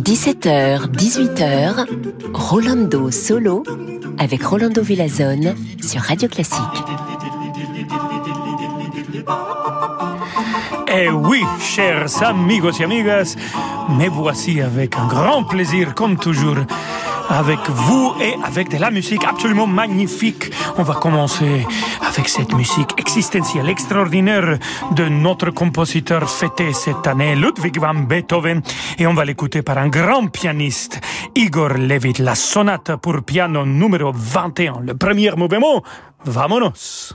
17h, 18h, Rolando Solo avec Rolando Villazone sur Radio Classique. Eh oui, chers amigos et amigas, me voici avec un grand plaisir, comme toujours, avec vous et avec de la musique absolument magnifique. On va commencer avec cette musique existentielle extraordinaire de notre compositeur fêté cette année, Ludwig van Beethoven, et on va l'écouter par un grand pianiste, Igor Levit, la sonate pour piano numéro 21, le premier mouvement. Vamonos!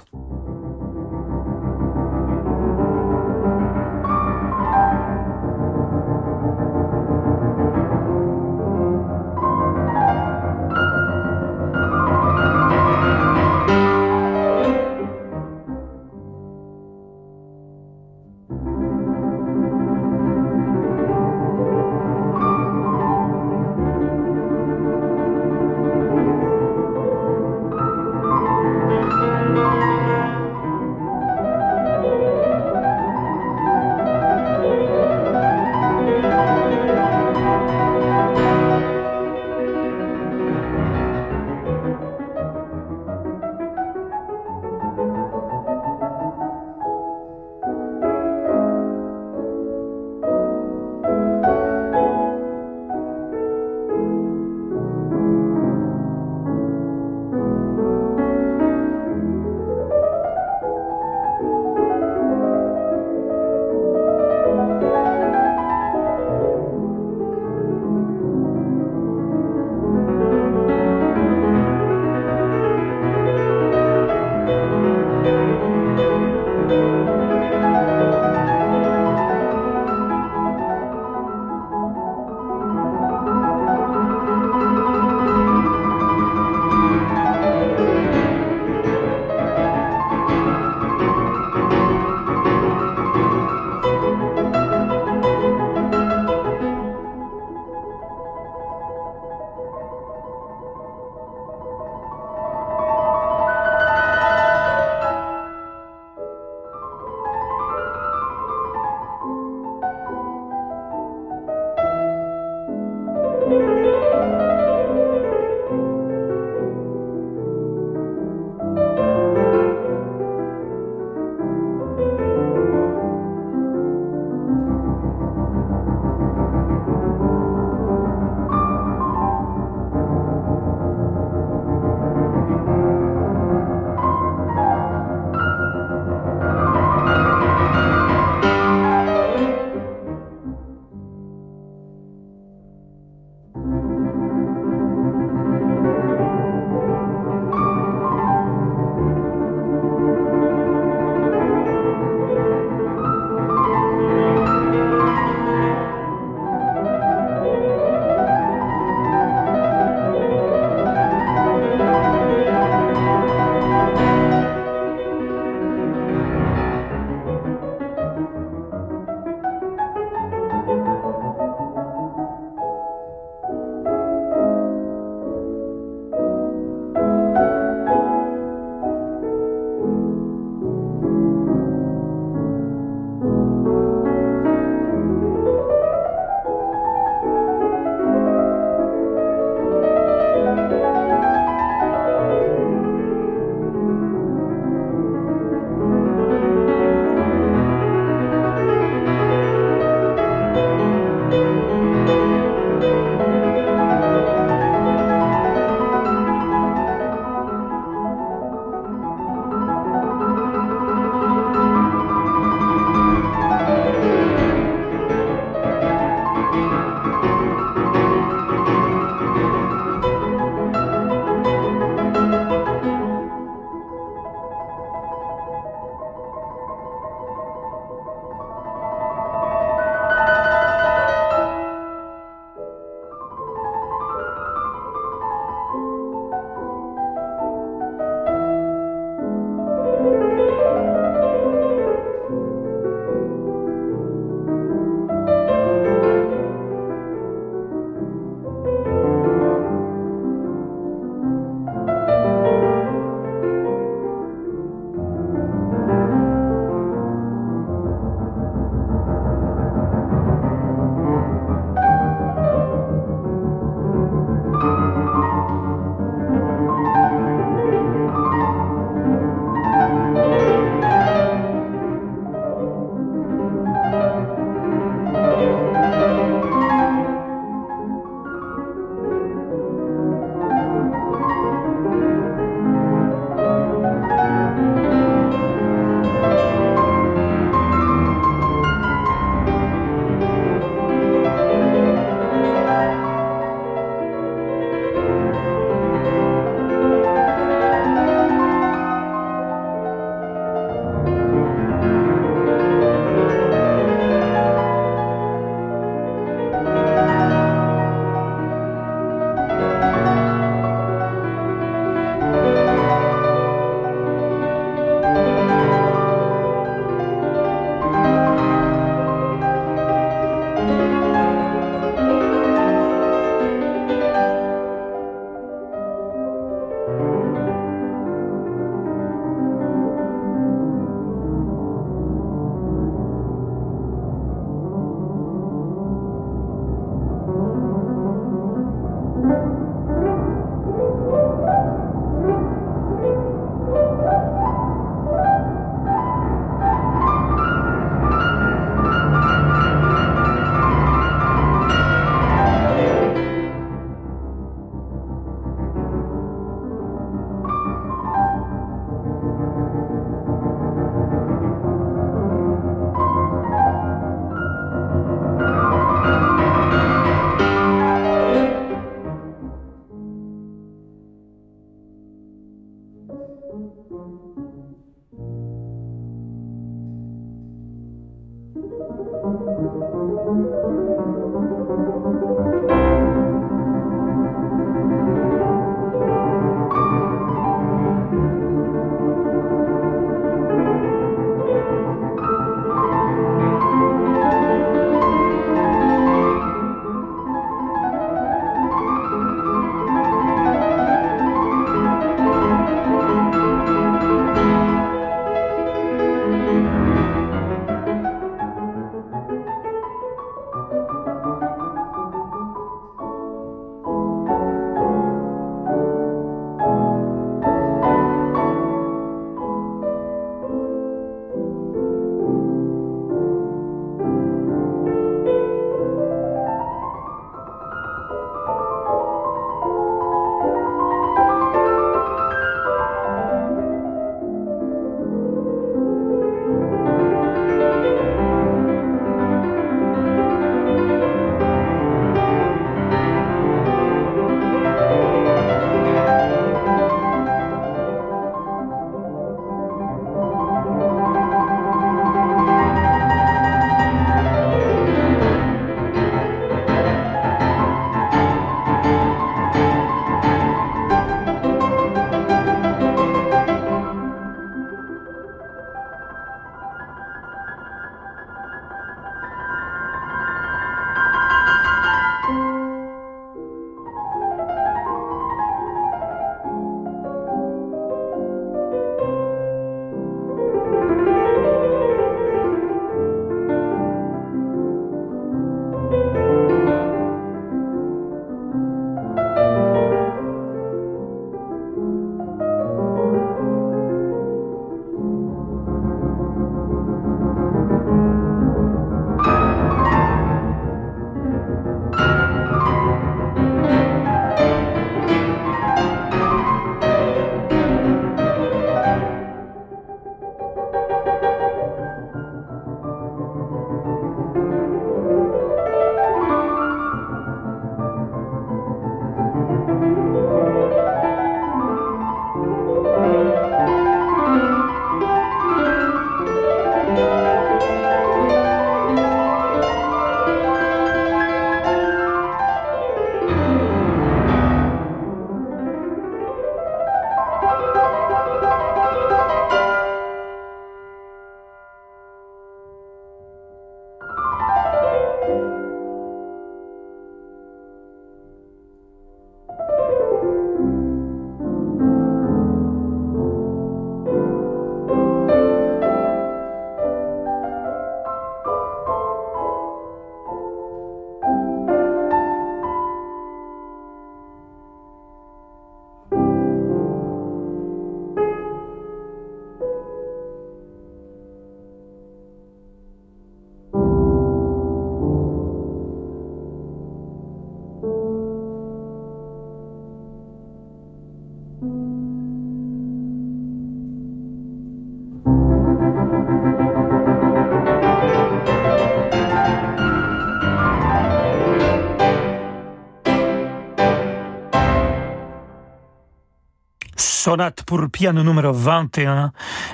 Sonate pour piano numéro 21,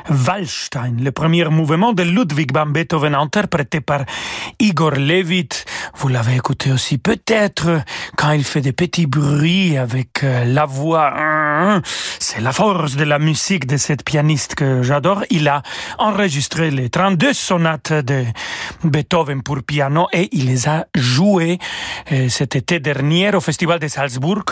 Wallstein, le premier mouvement de Ludwig van Beethoven interprété par Igor Levit. Vous l'avez écouté aussi peut-être quand il fait des petits bruits avec euh, la voix. C'est la force de la musique de cette pianiste que j'adore. Il a enregistré les 32 sonates de Beethoven pour piano et il les a jouées euh, cet été dernier au Festival de Salzbourg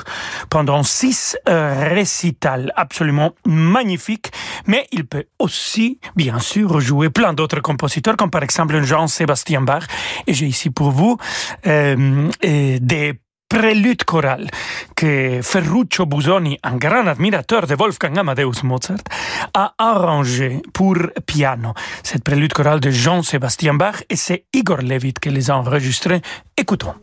pendant six récitals absolument magnifiques. Mais il peut aussi, bien sûr, jouer plein d'autres compositeurs, comme par exemple Jean-Sébastien Bach. Et j'ai ici pour vous euh, des préludes chorales que Ferruccio Busoni, un grand admirateur de Wolfgang Amadeus Mozart, a arrangé pour piano. Cette prélude chorale de Jean-Sébastien Bach et c'est Igor Levit qui les a enregistrés. Écoutons.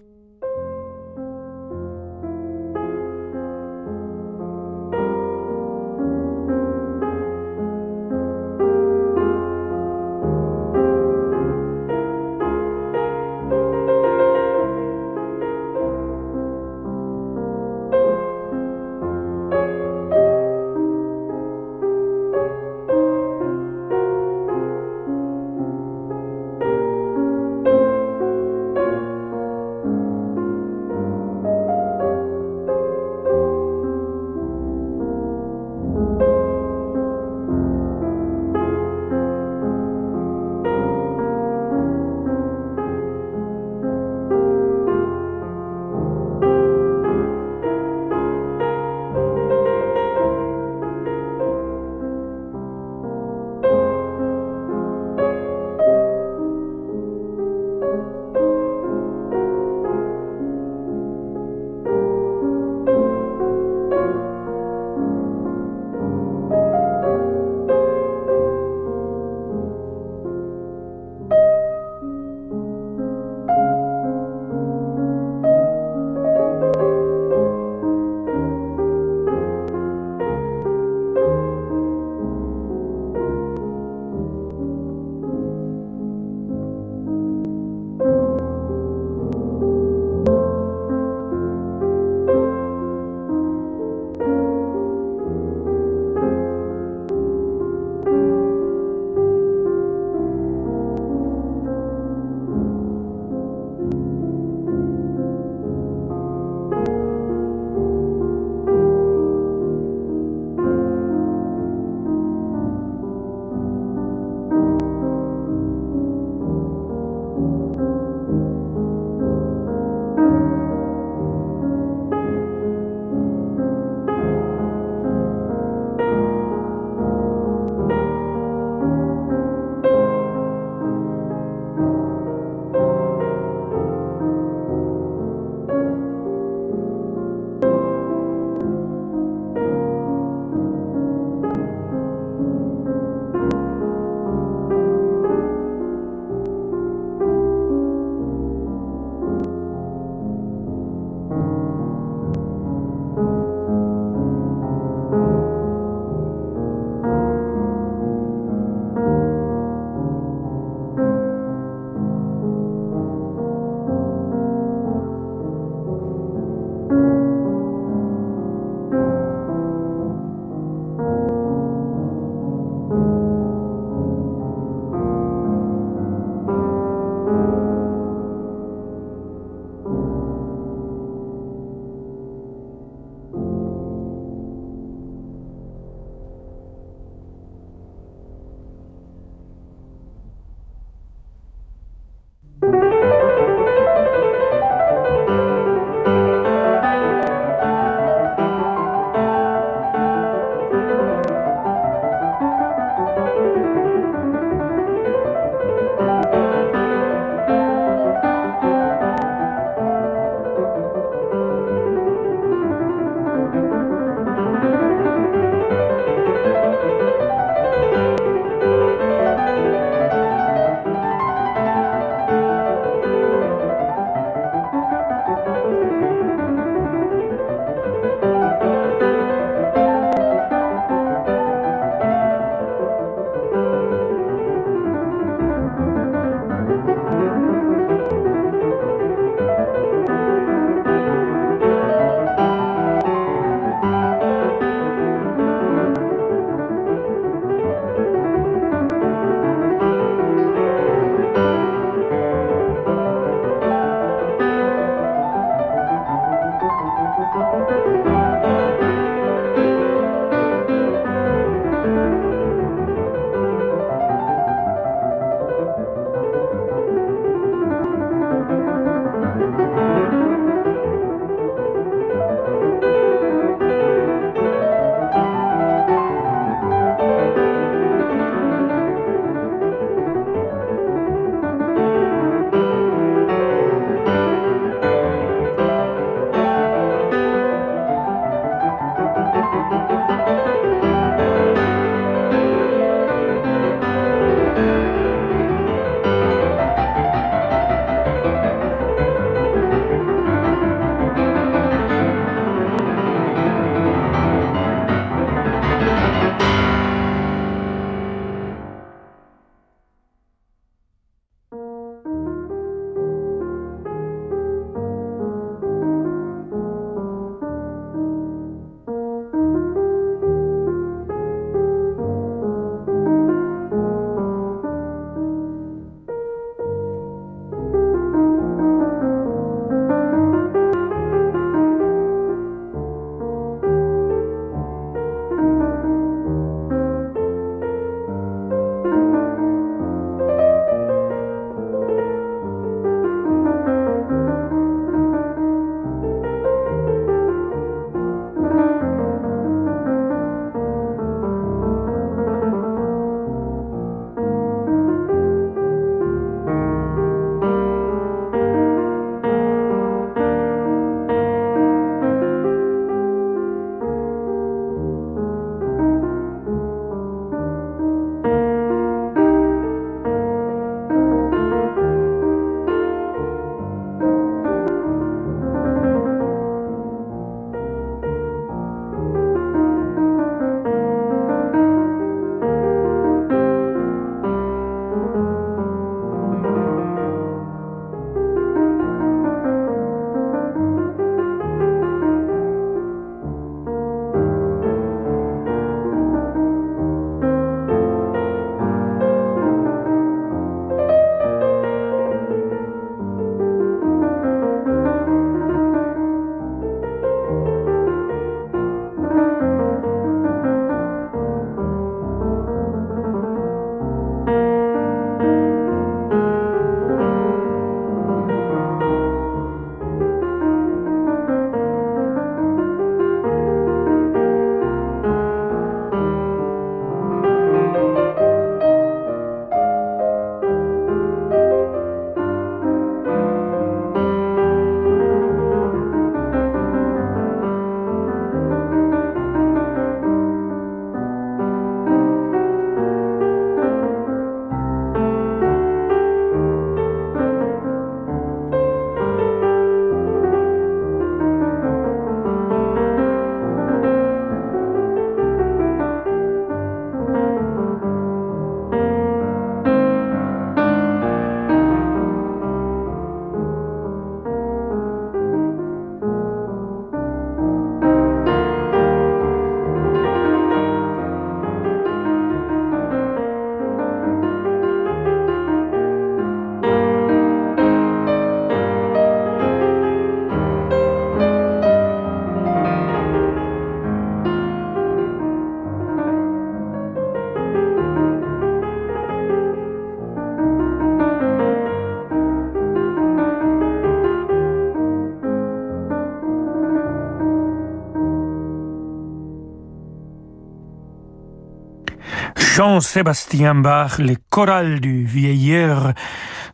Jean-Sébastien Bach, le choral du vieilleur,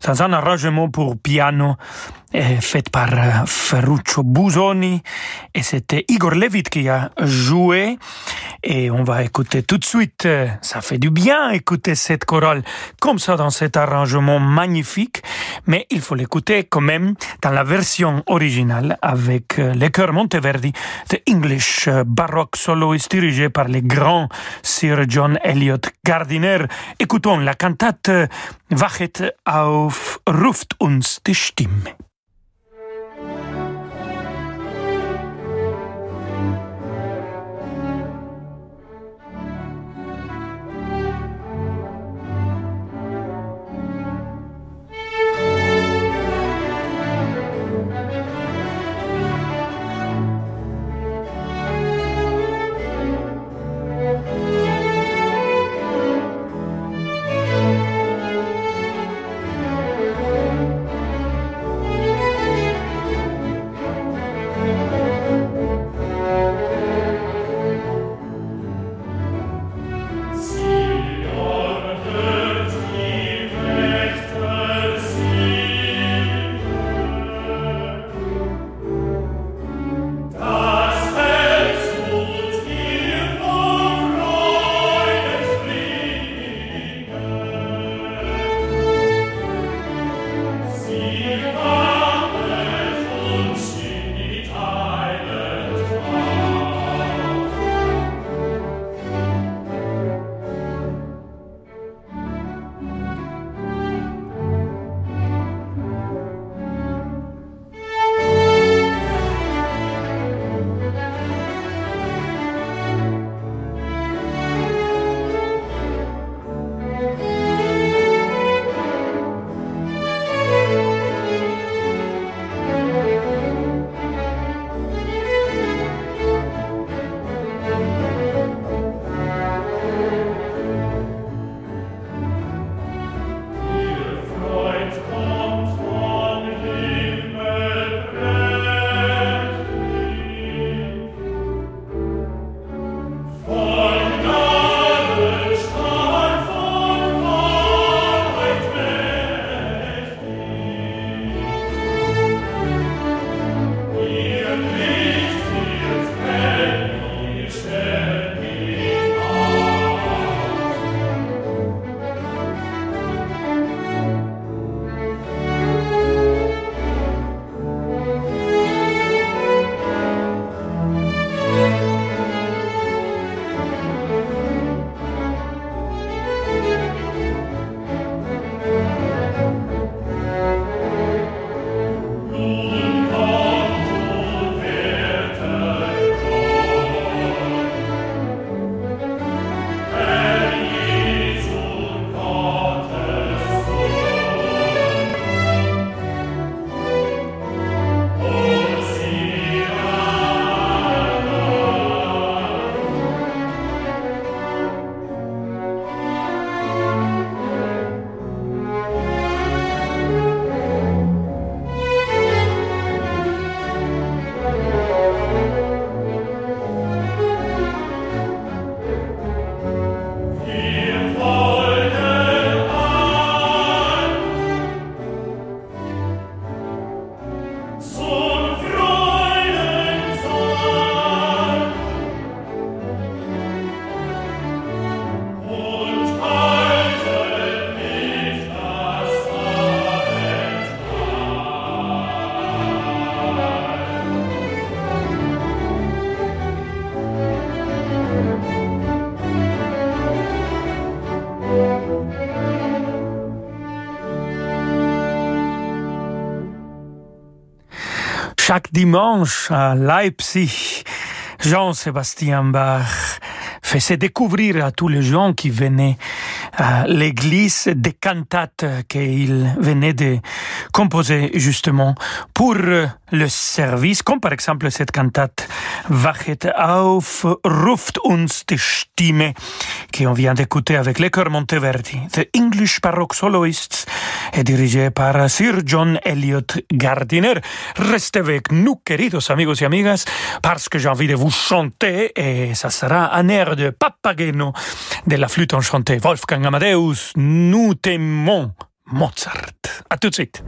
dans un arrangement pour piano fait par euh, Ferruccio Busoni et c'était Igor Levit qui a joué et on va écouter tout de suite. Ça fait du bien écouter cette chorale comme ça dans cet arrangement magnifique, mais il faut l'écouter quand même dans la version originale avec euh, le chœur Monteverdi de English Baroque Soloist dirigé par le grand Sir John Elliot Gardiner. Écoutons la cantate Wachet auf, ruft uns die Stimme. Chaque dimanche à Leipzig, Jean-Sébastien Bach faisait découvrir à tous les gens qui venaient à l'église des cantates qu'il venait de composer justement pour le service, comme par exemple cette cantate Wachet auf, ruft uns die Stimme, qui on vient d'écouter avec les chœurs Monteverdi. The English Baroque Soloists est dirigé par Sir John Elliot Gardiner. Restez avec nous, queridos amigos y amigas, parce que j'ai envie de vous chanter et ça sera un air de Papageno de la flûte enchantée. Wolfgang Amadeus, nous t'aimons. Mozart. À tout de suite.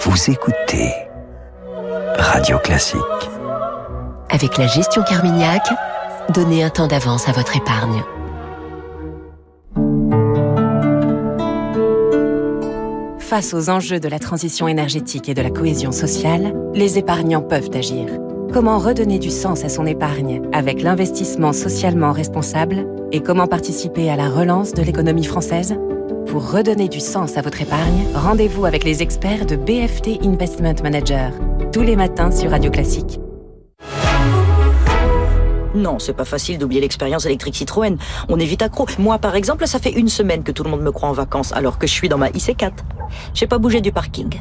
Vous écoutez Radio Classique. Avec la gestion Carmignac, donnez un temps d'avance à votre épargne. Face aux enjeux de la transition énergétique et de la cohésion sociale, les épargnants peuvent agir. Comment redonner du sens à son épargne avec l'investissement socialement responsable et comment participer à la relance de l'économie française? Pour redonner du sens à votre épargne, rendez-vous avec les experts de BFT Investment Manager, tous les matins sur Radio Classique. Non, c'est pas facile d'oublier l'expérience électrique Citroën. On est vite accro. Moi, par exemple, ça fait une semaine que tout le monde me croit en vacances, alors que je suis dans ma IC4. J'ai pas bougé du parking.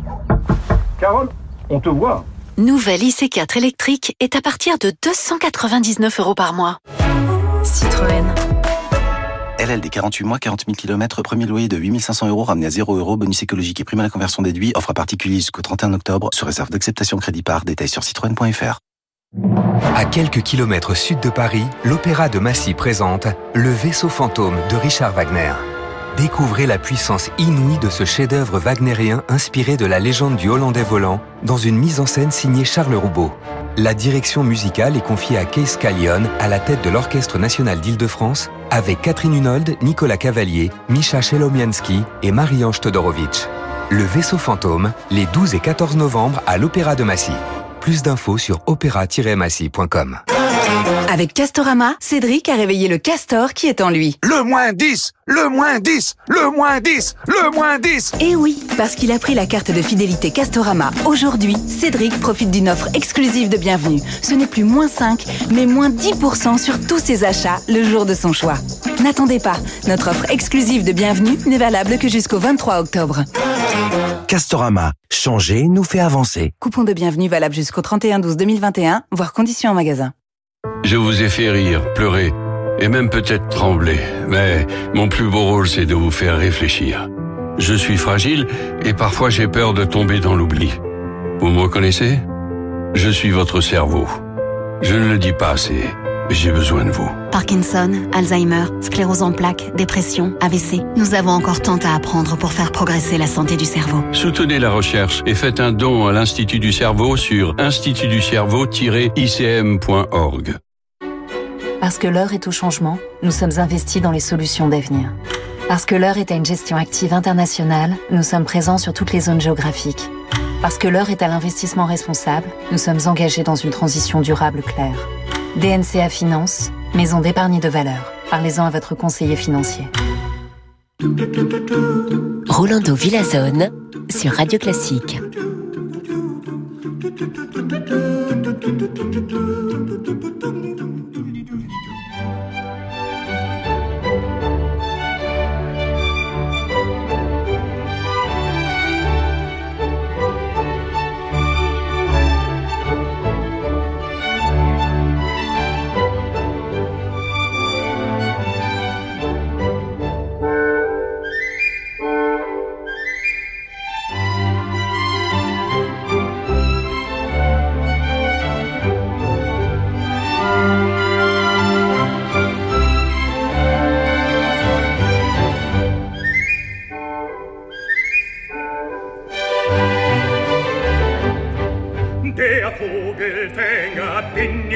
Carole, on te voit. Nouvelle IC4 électrique est à partir de 299 euros par mois. Citroën. LLD 48 mois, 40 000 km, premier loyer de 8500 euros ramené à 0 euros, bonus écologique et prime à la conversion déduit, offre à particulier jusqu'au 31 octobre, sur réserve d'acceptation crédit par, détail sur citroën.fr. À quelques kilomètres sud de Paris, l'Opéra de Massy présente Le vaisseau fantôme de Richard Wagner. Découvrez la puissance inouïe de ce chef-d'œuvre wagnérien inspiré de la légende du Hollandais volant dans une mise en scène signée Charles Roubaud. La direction musicale est confiée à Kees Callion à la tête de l'Orchestre national d'Île-de-France avec Catherine Hunold, Nicolas Cavalier, Misha Chelomianski et Marie-Ange. Le vaisseau fantôme, les 12 et 14 novembre à l'Opéra de Massy. Plus d'infos sur opéra-massy.com. Avec Castorama, Cédric a réveillé le castor qui est en lui. Le moins 10 Le moins 10 Le moins 10 Le moins 10 Et oui, parce qu'il a pris la carte de fidélité Castorama. Aujourd'hui, Cédric profite d'une offre exclusive de bienvenue. Ce n'est plus moins 5, mais moins 10% sur tous ses achats le jour de son choix. N'attendez pas, notre offre exclusive de bienvenue n'est valable que jusqu'au 23 octobre. Castorama, changer nous fait avancer. Coupon de bienvenue valable jusqu'au 31 12 2021, voire conditions en magasin. Je vous ai fait rire, pleurer et même peut-être trembler, mais mon plus beau rôle c'est de vous faire réfléchir. Je suis fragile et parfois j'ai peur de tomber dans l'oubli. Vous me reconnaissez? Je suis votre cerveau. Je ne le dis pas assez, j'ai besoin de vous. Parkinson, Alzheimer, sclérose en plaques, dépression, AVC. Nous avons encore tant à apprendre pour faire progresser la santé du cerveau. Soutenez la recherche et faites un don à l'Institut du cerveau sur institutducerveau-icm.org. Parce que l'heure est au changement, nous sommes investis dans les solutions d'avenir. Parce que l'heure est à une gestion active internationale, nous sommes présents sur toutes les zones géographiques. Parce que l'heure est à l'investissement responsable, nous sommes engagés dans une transition durable claire. DNCA Finance, maison d'épargne de valeur. Parlez-en à votre conseiller financier. Rolando Villazone sur Radio Classique.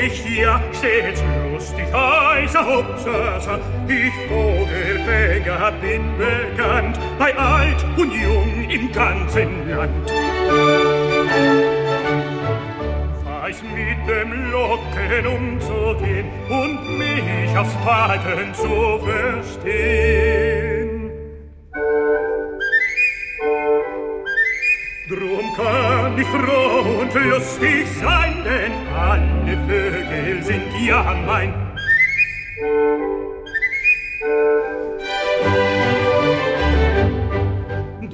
Ich Vogelfänger bin bekannt, bei alt und jung im ganzen Land. Weiß mit dem Locken umzugehen und mich aufs Falten zu verstehen. Ich froh und lustig sein, denn alle Vögel sind ja mein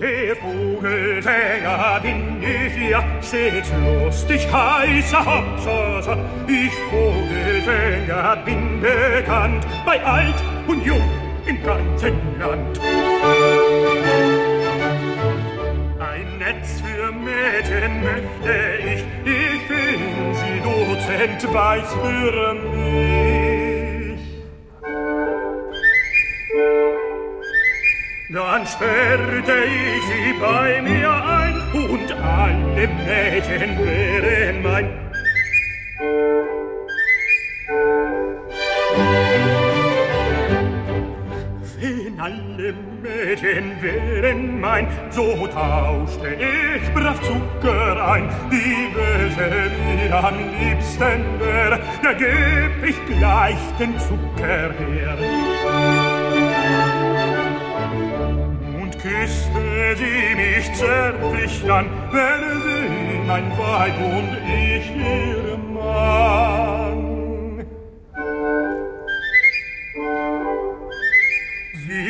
der Vogelfänger bin ich ja, seht lustig heißer Hopsasa. Ich Vogelfänger bin bekannt, bei alt und jung im ganzen Land. Ein Mädchen möchte ich, ich bin sie Dozent weiß für mich. Dann sperrte ich sie bei mir ein und alle Mädchen wären mein. Wenn alle Mädchen wären mein, so tauschte ich brav Zucker ein. Die welche mir am liebsten wär, da geb ich gleich den Zucker her. Und küsste sie mich zärtlich dann, wäre sie mein Weib und ich ihr Mann.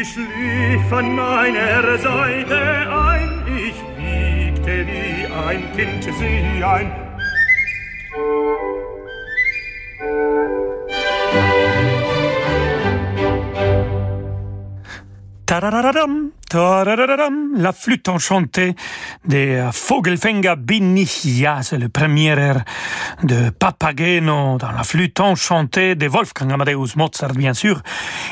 Sie schlief an meiner Seite ein, ich wiegte wie ein Kind sie ein. Tararadam, la flûte enchantée des Vogelfänger bin ich ja, c'est le premier air de Papageno dans la flûte enchantée de Wolfgang Amadeus Mozart, bien sûr.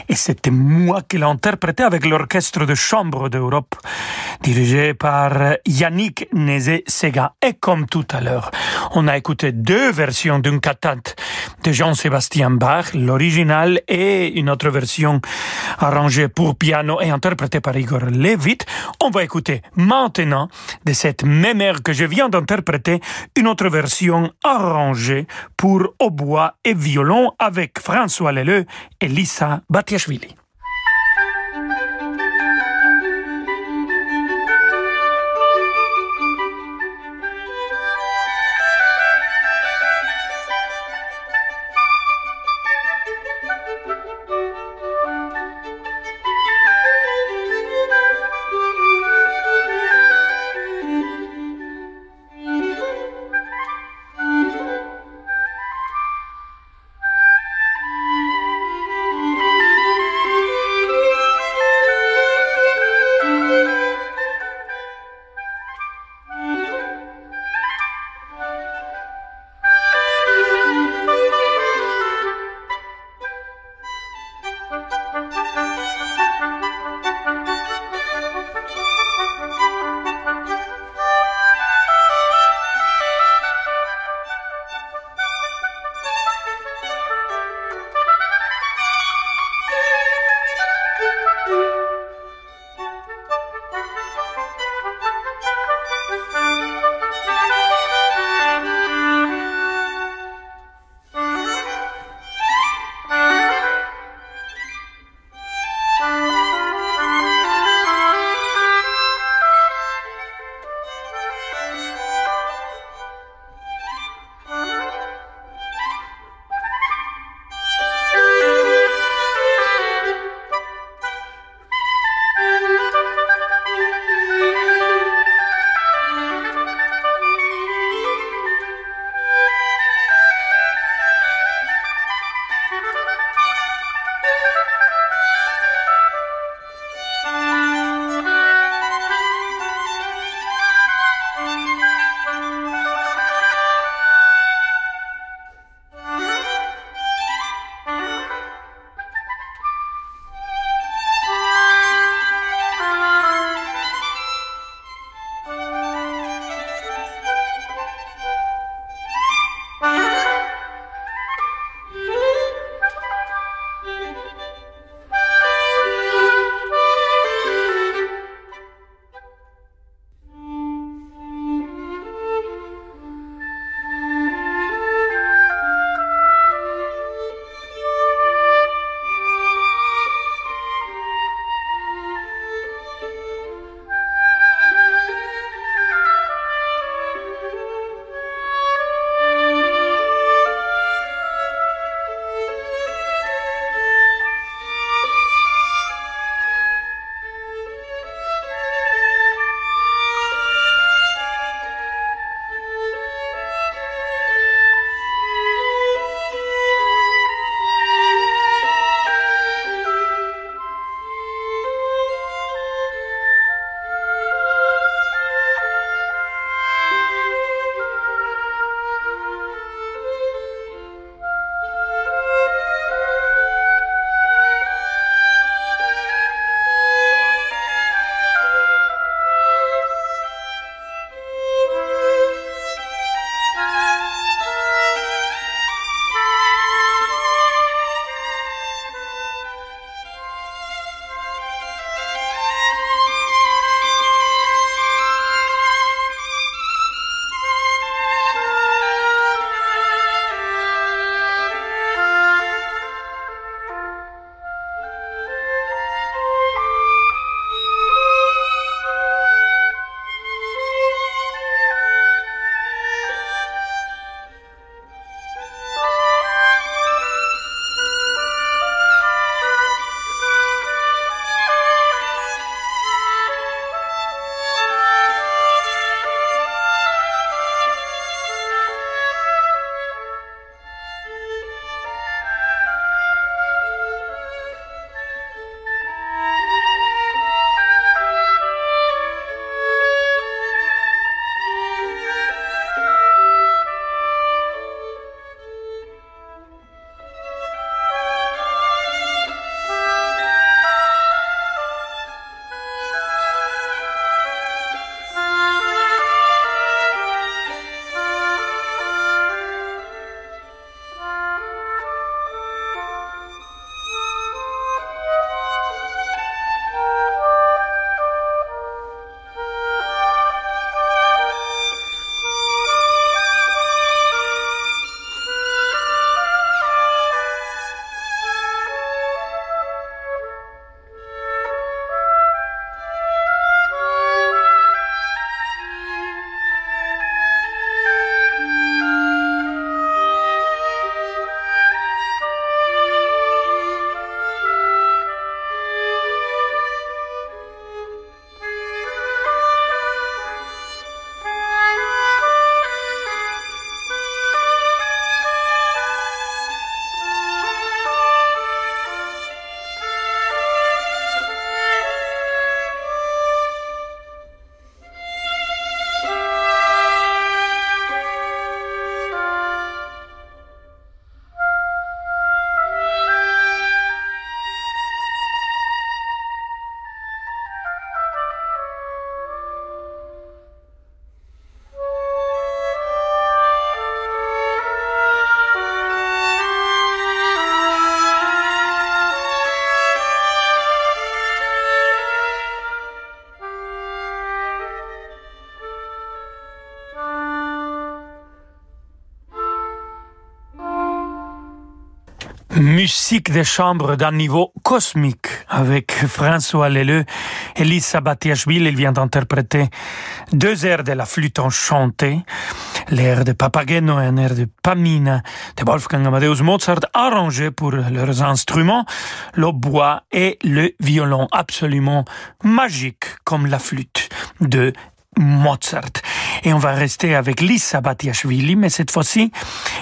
Et c'était moi qui l'ai interprété avec l'orchestre de chambre d'Europe, dirigé par Yannick Nézé-Sega. Et comme tout à l'heure, on a écouté deux versions d'une cantate de Jean-Sébastien Bach, l'original et une autre version arrangée pour piano et interprétée par Igor Levit. On va écouter maintenant de cette même air que je viens d'interpréter une autre version arrangée pour hautbois et violon avec François Leleu et Lisa Batiashvili. Musique de chambre d'un niveau cosmique avec François Leleu et Lisa Batiashvili. Il vient d'interpréter deux airs de la flûte enchantée, l'air de Papageno et un air de Pamina de Wolfgang Amadeus Mozart, arrangés pour leurs instruments, le bois et le violon, absolument magique comme la flûte de Mozart. Et on va rester avec Lisa Batiashvili, mais cette fois-ci,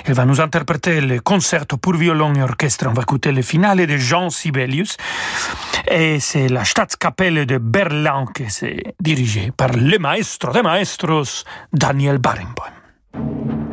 elle va nous interpréter le concerto pour violon et orchestre. On va écouter le finale de Jean Sibelius. Et c'est la Staatskapelle de Berlin qui c'est dirigé par le maestro de maestros, Daniel Barenboim.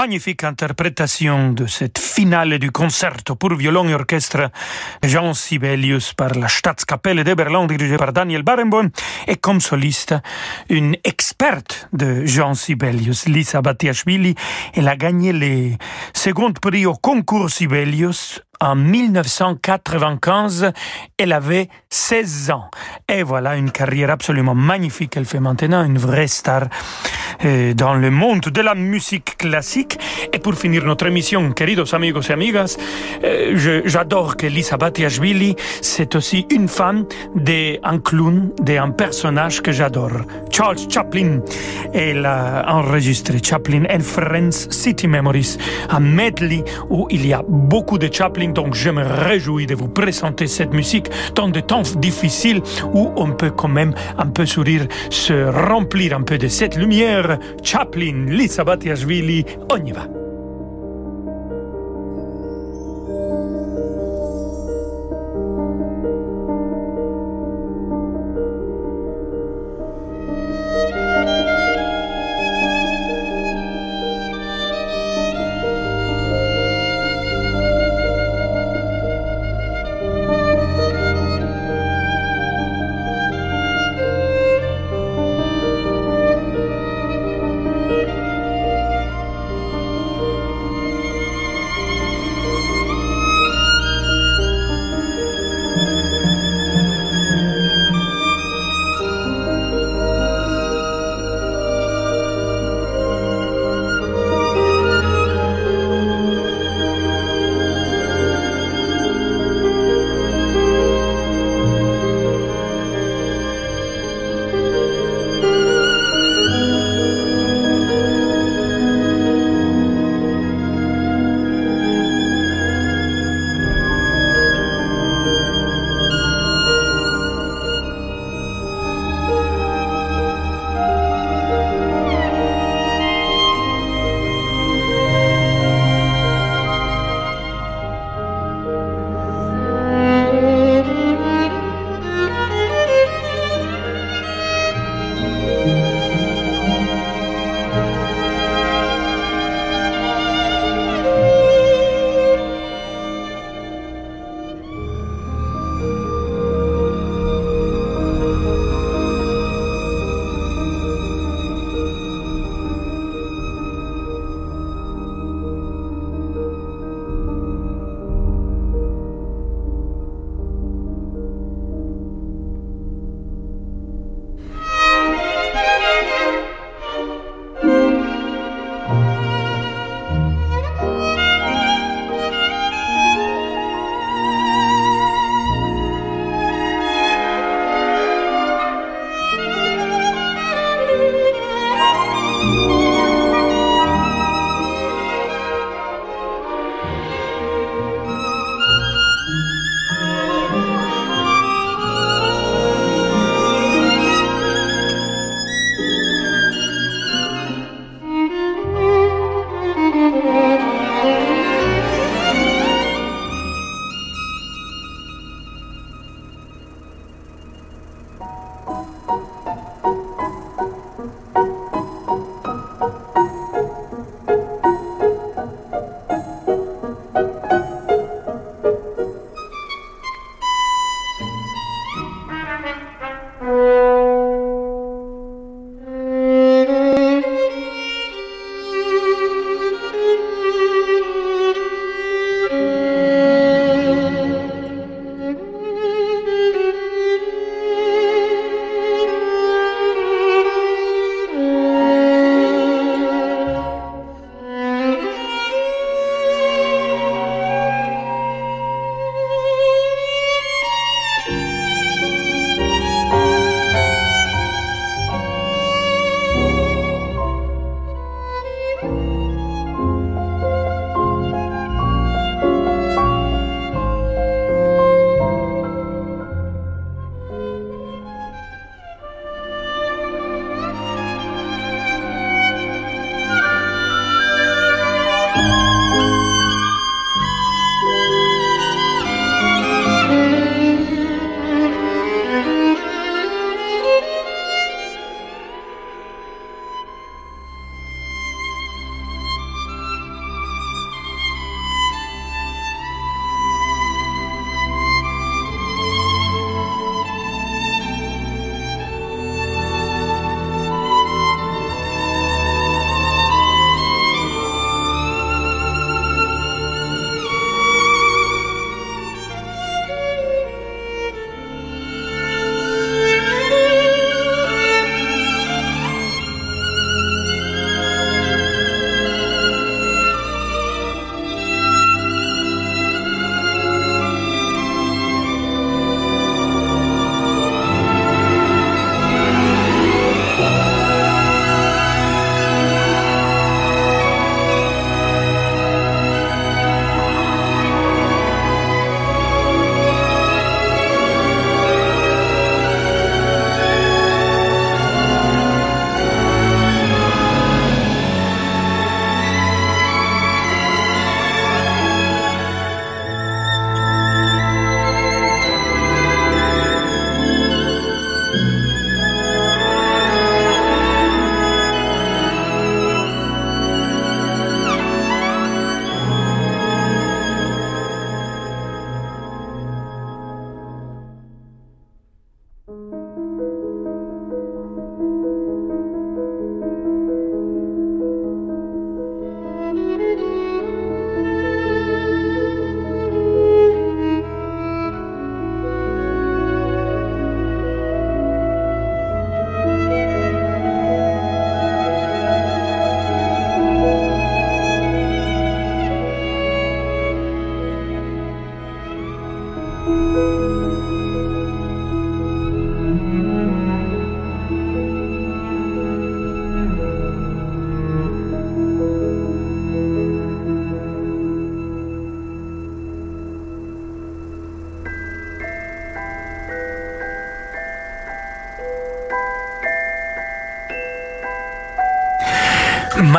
Magnifique interprétation de cette finale du concerto pour violon et orchestre Jean Sibelius par la Staatskapelle de Berlin dirigée par Daniel Barenboim et comme soliste une experte de Jean Sibelius, Lisa Batiashvili. Elle a gagné les secondes prix au concours Sibelius en 1995. Elle avait 16 ans. Et voilà une carrière absolument magnifique qu'elle fait maintenant, une vraie star euh, dans le monde de la musique classique. Et pour finir notre émission, queridos amigos et amigas, euh, j'adore que Lisa Batiashvili, c'est aussi une femme d'un clown, d'un personnage que j'adore. Charles Chaplin. Elle a enregistré Chaplin and Friends City Memories, un medley où il y a beaucoup de Chaplin donc je me réjouis de vous présenter cette musique dans des temps difficiles où on peut quand même un peu sourire, se remplir un peu de cette lumière. Chaplin, Lisa Batiashvili, on y va.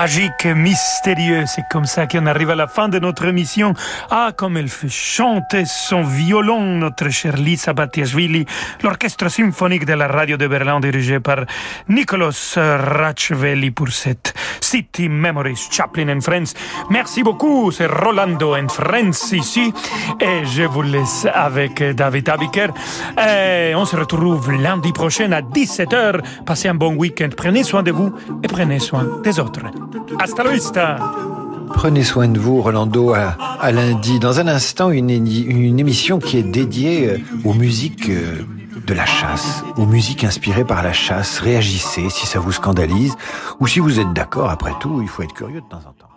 Magi mystérieux. C'est comme ça qu'on arrive à la fin de notre émission. Ah, comme elle fait chanter son violon, notre chère Lisa Battiashvili, l'orchestre symphonique de la radio de Berlin dirigé par Nicolas Rachveli pour cette City Memories Chaplin and Friends. Merci beaucoup, c'est Rolando and Friends ici. Et je vous laisse avec David Abiker. Et on se retrouve lundi prochain à 17h. Passez un bon week-end. Prenez soin de vous et prenez soin des autres. Prenez soin de vous, Rolando, à, à lundi. Dans un instant, une, une, émission qui est dédiée euh, aux musiques euh, de la chasse, aux musiques inspirées par la chasse. Réagissez si ça vous scandalise ou si vous êtes d'accord. Après tout, il faut être curieux de temps en temps.